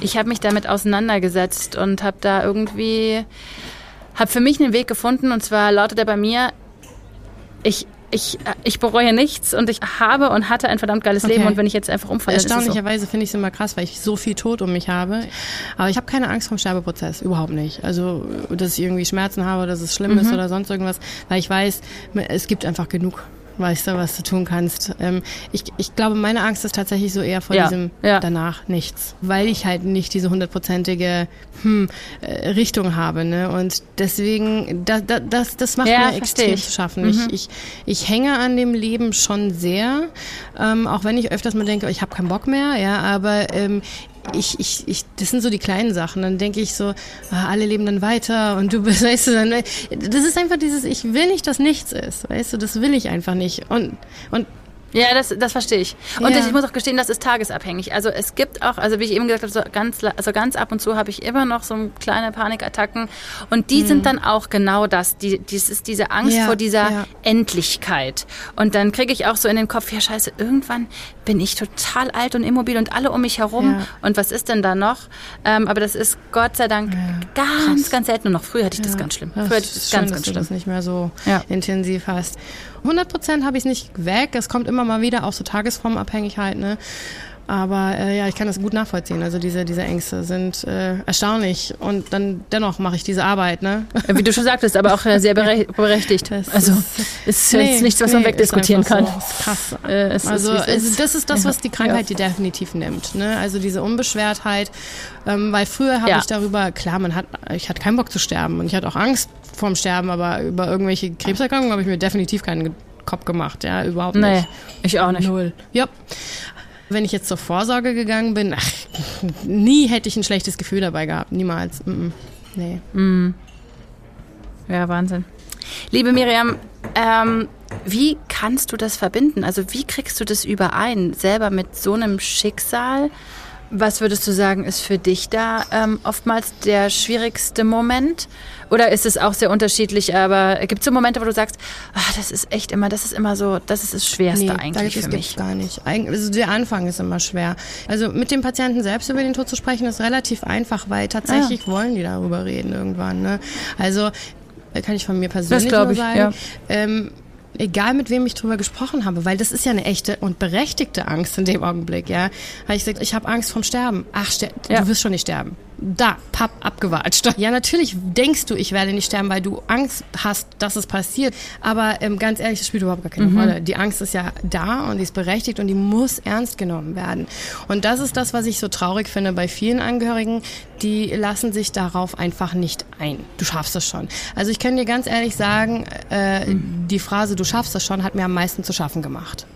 ich habe mich damit auseinandergesetzt und habe da irgendwie, habe für mich einen Weg gefunden und zwar lautet er bei mir, ich ich, ich bereue nichts und ich habe und hatte ein verdammt geiles okay. Leben und wenn ich jetzt einfach umfalle, Erstaunlicherweise so. finde ich es immer krass, weil ich so viel Tod um mich habe. Aber ich habe keine Angst vom Sterbeprozess, überhaupt nicht. Also, dass ich irgendwie Schmerzen habe, dass es schlimm mhm. ist oder sonst irgendwas, weil ich weiß, es gibt einfach genug weißt du, was du tun kannst. Ähm, ich, ich glaube, meine Angst ist tatsächlich so eher vor ja, diesem ja. danach nichts, weil ich halt nicht diese hundertprozentige hm, äh, Richtung habe. Ne? Und deswegen, da, da, das, das macht ja, mir extrem ich. zu schaffen. Mhm. Ich, ich, ich hänge an dem Leben schon sehr, ähm, auch wenn ich öfters mal denke, ich habe keinen Bock mehr, ja, aber ähm, ich, ich, ich, das sind so die kleinen Sachen. Dann denke ich so, ah, alle leben dann weiter und du bist, weißt du, dann, das ist einfach dieses, ich will nicht, dass nichts ist, weißt du, das will ich einfach nicht. Und, und ja, das, das verstehe ich. Und ja. ich muss auch gestehen, das ist tagesabhängig. Also es gibt auch, also wie ich eben gesagt habe, so ganz, also ganz ab und zu habe ich immer noch so kleine Panikattacken. Und die mhm. sind dann auch genau das. Die, dies ist diese Angst ja, vor dieser ja. Endlichkeit. Und dann kriege ich auch so in den Kopf, ja scheiße, irgendwann bin ich total alt und immobil und alle um mich herum. Und was ist denn da noch? Ähm, aber das ist Gott sei Dank ganz, ganz selten. Und noch früher hatte ich das ganz schlimm. Früher hatte ich das schön, ganz, ganz dass schlimm. Du das nicht mehr so intensiv hast. 100 Prozent habe ich es nicht weg. Es kommt immer mal wieder auch so Tagesformabhängigkeit, ne? Aber äh, ja, ich kann das gut nachvollziehen. Also diese, diese Ängste sind äh, erstaunlich und dann dennoch mache ich diese Arbeit, ne? Wie du schon sagtest, aber auch sehr berechtigt. Das also ist, ist nee, jetzt nichts, was nee, man wegdiskutieren kann. So. krass. Äh, also, ist, also das ist das, was die Krankheit ja. dir definitiv nimmt. Ne? Also diese Unbeschwertheit. Ähm, weil früher habe ja. ich darüber, klar, man hat, ich hatte keinen Bock zu sterben und ich hatte auch Angst vorm Sterben, aber über irgendwelche Krebserkrankungen habe ich mir definitiv keine Kopf gemacht, ja, überhaupt nicht. Nee, ich auch nicht. Null. Ja. Wenn ich jetzt zur Vorsorge gegangen bin, ach, nie hätte ich ein schlechtes Gefühl dabei gehabt. Niemals. Mm -mm. Nee. Mm. Ja, Wahnsinn. Liebe Miriam, ähm, wie kannst du das verbinden? Also wie kriegst du das überein, selber mit so einem Schicksal? Was würdest du sagen, ist für dich da ähm, oftmals der schwierigste Moment? Oder ist es auch sehr unterschiedlich? Aber gibt es so Momente, wo du sagst, ach, das ist echt immer, das ist immer so, das ist das Schwerste nee, eigentlich für mich? gar nicht. Also der Anfang ist immer schwer. Also mit dem Patienten selbst über den Tod zu sprechen, ist relativ einfach, weil tatsächlich ah. wollen die darüber reden irgendwann. Ne? Also kann ich von mir persönlich das nur sagen. Ja. Ähm, egal mit wem ich drüber gesprochen habe, weil das ist ja eine echte und berechtigte Angst in dem Augenblick, ja. Habe ich gesagt, ich habe Angst vom Sterben. Ach, ster ja. du wirst schon nicht sterben da, papp, abgewatscht. Ja, natürlich denkst du, ich werde nicht sterben, weil du Angst hast, dass es passiert. Aber ähm, ganz ehrlich, das spielt überhaupt gar keine mhm. Rolle. Die Angst ist ja da und die ist berechtigt und die muss ernst genommen werden. Und das ist das, was ich so traurig finde bei vielen Angehörigen. Die lassen sich darauf einfach nicht ein. Du schaffst es schon. Also ich kann dir ganz ehrlich sagen, äh, mhm. die Phrase, du schaffst es schon, hat mir am meisten zu schaffen gemacht.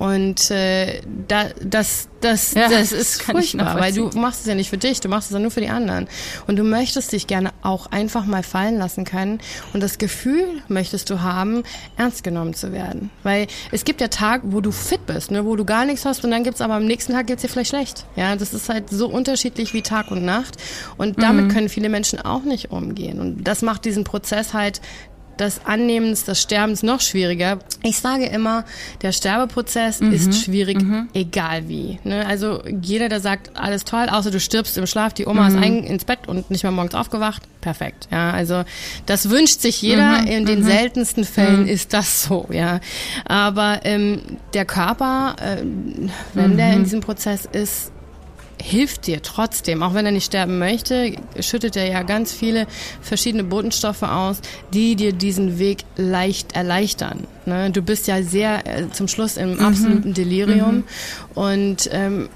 Und äh, da, das, das, ja, das ist furchtbar, weil du machst es ja nicht für dich, du machst es ja nur für die anderen. Und du möchtest dich gerne auch einfach mal fallen lassen können. Und das Gefühl möchtest du haben, ernst genommen zu werden. Weil es gibt ja Tage, wo du fit bist, ne, wo du gar nichts hast und dann gibt's aber am nächsten Tag geht's dir vielleicht schlecht. Ja, das ist halt so unterschiedlich wie Tag und Nacht. Und damit mhm. können viele Menschen auch nicht umgehen. Und das macht diesen Prozess halt des Annehmens des Sterbens noch schwieriger. Ich sage immer, der Sterbeprozess mhm. ist schwierig, mhm. egal wie. Ne? Also jeder, der sagt, alles toll, außer du stirbst im Schlaf, die Oma mhm. ist ein, ins Bett und nicht mehr morgens aufgewacht, perfekt. Ja, also das wünscht sich jeder. Mhm. In den mhm. seltensten Fällen mhm. ist das so. Ja, aber ähm, der Körper, äh, wenn der in diesem Prozess ist, hilft dir trotzdem, auch wenn er nicht sterben möchte, schüttet er ja ganz viele verschiedene Botenstoffe aus, die dir diesen Weg leicht erleichtern. Ne? Du bist ja sehr äh, zum Schluss im mhm. absoluten Delirium mhm. und ähm,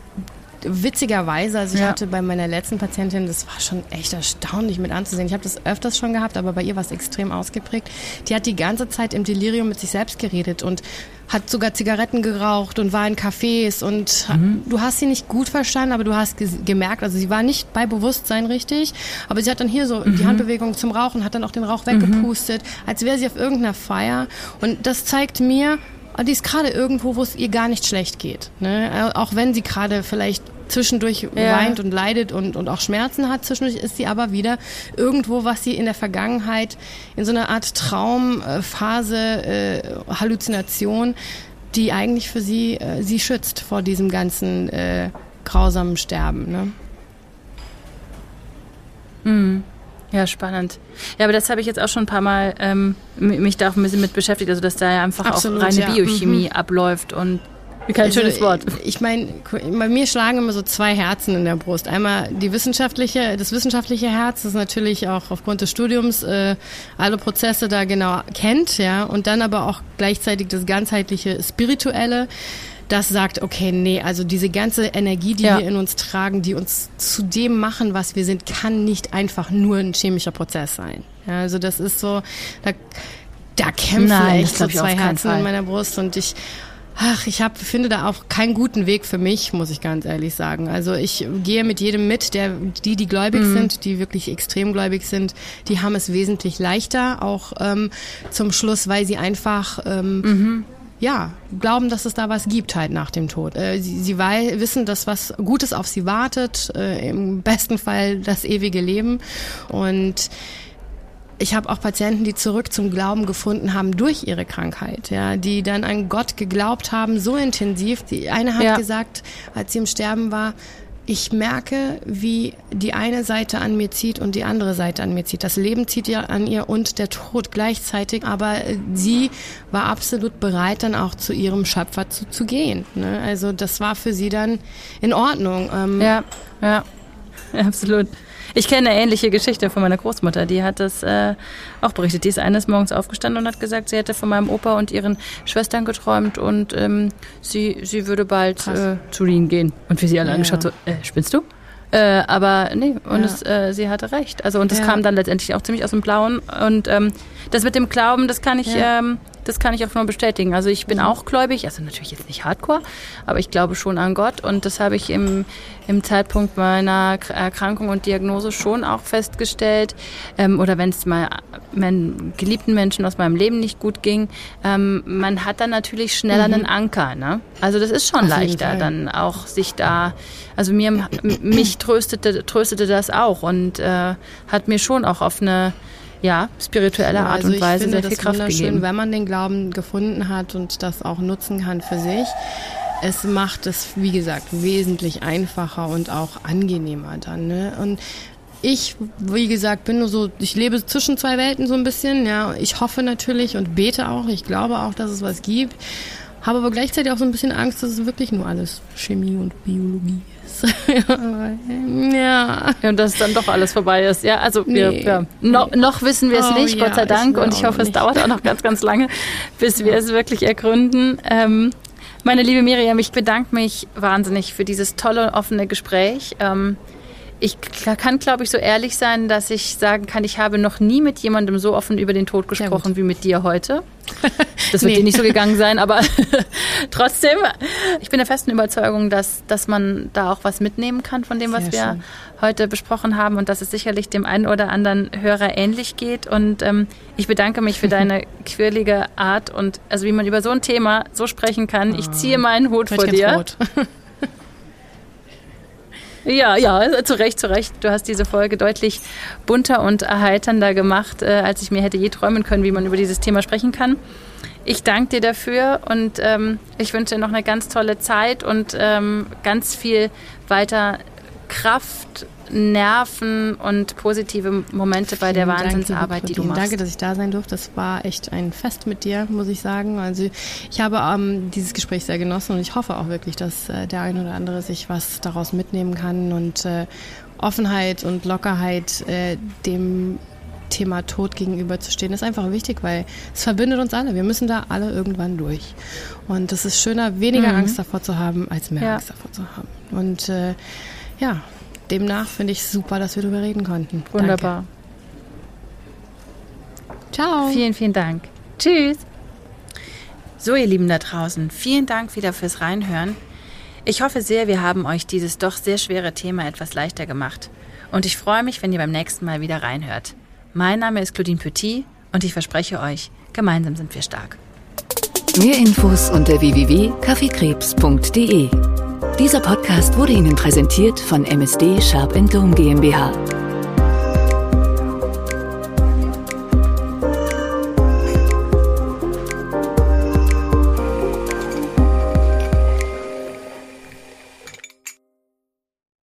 witzigerweise, also ich ja. hatte bei meiner letzten Patientin, das war schon echt erstaunlich mit anzusehen. Ich habe das öfters schon gehabt, aber bei ihr war es extrem ausgeprägt. Die hat die ganze Zeit im Delirium mit sich selbst geredet und hat sogar Zigaretten geraucht und war in Cafés und mhm. du hast sie nicht gut verstanden, aber du hast gemerkt, also sie war nicht bei Bewusstsein richtig, aber sie hat dann hier so mhm. die Handbewegung zum Rauchen, hat dann auch den Rauch weggepustet, mhm. als wäre sie auf irgendeiner Feier und das zeigt mir, die ist gerade irgendwo, wo es ihr gar nicht schlecht geht. Ne? Auch wenn sie gerade vielleicht zwischendurch ja. weint und leidet und, und auch Schmerzen hat. Zwischendurch ist sie aber wieder irgendwo, was sie in der Vergangenheit in so einer Art Traumphase, äh, Halluzination, die eigentlich für sie äh, sie schützt vor diesem ganzen äh, grausamen Sterben. Ne? Mhm. Ja, spannend. Ja, aber das habe ich jetzt auch schon ein paar Mal ähm, mich da auch ein bisschen mit beschäftigt, also dass da ja einfach Absolut, auch reine ja. Biochemie mhm. abläuft und kein also, schönes Wort. Ich meine, bei mir schlagen immer so zwei Herzen in der Brust. Einmal die wissenschaftliche, das wissenschaftliche Herz, das natürlich auch aufgrund des Studiums äh, alle Prozesse da genau kennt, ja, und dann aber auch gleichzeitig das ganzheitliche Spirituelle, das sagt, okay, nee, also diese ganze Energie, die ja. wir in uns tragen, die uns zu dem machen, was wir sind, kann nicht einfach nur ein chemischer Prozess sein. Ja, also das ist so, da, da kämpfen Nein, echt so zwei Herzen in meiner Brust und ich Ach, ich hab, finde da auch keinen guten Weg für mich, muss ich ganz ehrlich sagen. Also ich gehe mit jedem mit, der die, die gläubig mhm. sind, die wirklich extrem gläubig sind, die haben es wesentlich leichter, auch ähm, zum Schluss, weil sie einfach ähm, mhm. ja glauben, dass es da was gibt halt nach dem Tod. Äh, sie sie wissen, dass was Gutes auf sie wartet, äh, im besten Fall das ewige Leben und ich habe auch Patienten, die zurück zum Glauben gefunden haben durch ihre Krankheit, ja, die dann an Gott geglaubt haben, so intensiv. Die eine hat ja. gesagt, als sie im Sterben war, ich merke, wie die eine Seite an mir zieht und die andere Seite an mir zieht. Das Leben zieht ja an ihr und der Tod gleichzeitig, aber sie war absolut bereit, dann auch zu ihrem Schöpfer zu, zu gehen. Ne? Also das war für sie dann in Ordnung. Ähm, ja, ja, absolut. Ich kenne eine ähnliche Geschichte von meiner Großmutter. Die hat das äh, auch berichtet. Die ist eines Morgens aufgestanden und hat gesagt, sie hätte von meinem Opa und ihren Schwestern geträumt und ähm, sie, sie würde bald äh, zu ihnen gehen. Und für sie alle ja. angeschaut, so, äh, spinnst du? Äh, aber nee, und ja. es, äh, sie hatte recht. Also und das ja. kam dann letztendlich auch ziemlich aus dem Blauen. Und ähm, das mit dem Glauben, das kann ich, ja. ähm, das kann ich auch nur bestätigen. Also ich bin mhm. auch gläubig, also natürlich jetzt nicht hardcore, aber ich glaube schon an Gott und das habe ich im, im Zeitpunkt meiner Erkrankung und Diagnose schon auch festgestellt. Ähm, oder wenn es mal meinen geliebten Menschen aus meinem Leben nicht gut ging, ähm, man hat dann natürlich schneller mhm. einen Anker. Ne? Also das ist schon Auf leichter, dann auch sich da, also mir, mich tröstete, tröstete das auch und äh, hat mir schon auch auf eine ja, spirituelle Art also und Weise sehr viel Kraft gegeben. Wenn man den Glauben gefunden hat und das auch nutzen kann für sich, es macht es, wie gesagt, wesentlich einfacher und auch angenehmer dann. Ne? Und ich, wie gesagt, bin nur so, ich lebe zwischen zwei Welten so ein bisschen. Ja, ich hoffe natürlich und bete auch. Ich glaube auch, dass es was gibt. Habe aber gleichzeitig auch so ein bisschen Angst, dass es wirklich nur alles Chemie und Biologie ja. ja. Und dass dann doch alles vorbei ist. Ja, also nee. wir, ja. No, noch wissen wir es oh, nicht, ja, Gott sei Dank. Und ich hoffe, es dauert auch noch ganz, ganz lange, bis wir es wirklich ergründen. Ähm, meine liebe Miriam, ich bedanke mich wahnsinnig für dieses tolle, offene Gespräch. Ähm, ich kann, glaube ich, so ehrlich sein, dass ich sagen kann, ich habe noch nie mit jemandem so offen über den Tod gesprochen wie mit dir heute. Das wird nee. dir nicht so gegangen sein, aber trotzdem, ich bin der festen Überzeugung, dass, dass man da auch was mitnehmen kann von dem, was Sehr wir schön. heute besprochen haben und dass es sicherlich dem einen oder anderen Hörer ähnlich geht. Und ähm, ich bedanke mich für deine quirlige Art und also wie man über so ein Thema so sprechen kann. Ich ziehe meinen Hut vor dir. Ja, ja, zu Recht, zu Recht. Du hast diese Folge deutlich bunter und erheiternder gemacht, äh, als ich mir hätte je träumen können, wie man über dieses Thema sprechen kann. Ich danke dir dafür und ähm, ich wünsche dir noch eine ganz tolle Zeit und ähm, ganz viel weiter Kraft, Nerven und positive Momente bei der Wahnsinnsarbeit, die du machst. Danke, dass ich da sein durfte. Das war echt ein Fest mit dir, muss ich sagen. Also ich habe ähm, dieses Gespräch sehr genossen und ich hoffe auch wirklich, dass äh, der eine oder andere sich was daraus mitnehmen kann und äh, Offenheit und Lockerheit äh, dem Thema Tod gegenüberzustehen, ist einfach wichtig, weil es verbindet uns alle. Wir müssen da alle irgendwann durch. Und es ist schöner, weniger mhm. Angst davor zu haben, als mehr ja. Angst davor zu haben. Und äh, ja, demnach finde ich super, dass wir darüber reden konnten. Wunderbar. Danke. Ciao. Vielen, vielen Dank. Tschüss. So, ihr Lieben da draußen, vielen Dank wieder fürs Reinhören. Ich hoffe sehr, wir haben euch dieses doch sehr schwere Thema etwas leichter gemacht. Und ich freue mich, wenn ihr beim nächsten Mal wieder reinhört. Mein Name ist Claudine Petit und ich verspreche euch, gemeinsam sind wir stark. Mehr Infos unter www.kaffeekrebs.de dieser Podcast wurde Ihnen präsentiert von MSD Sharp Dome GmbH.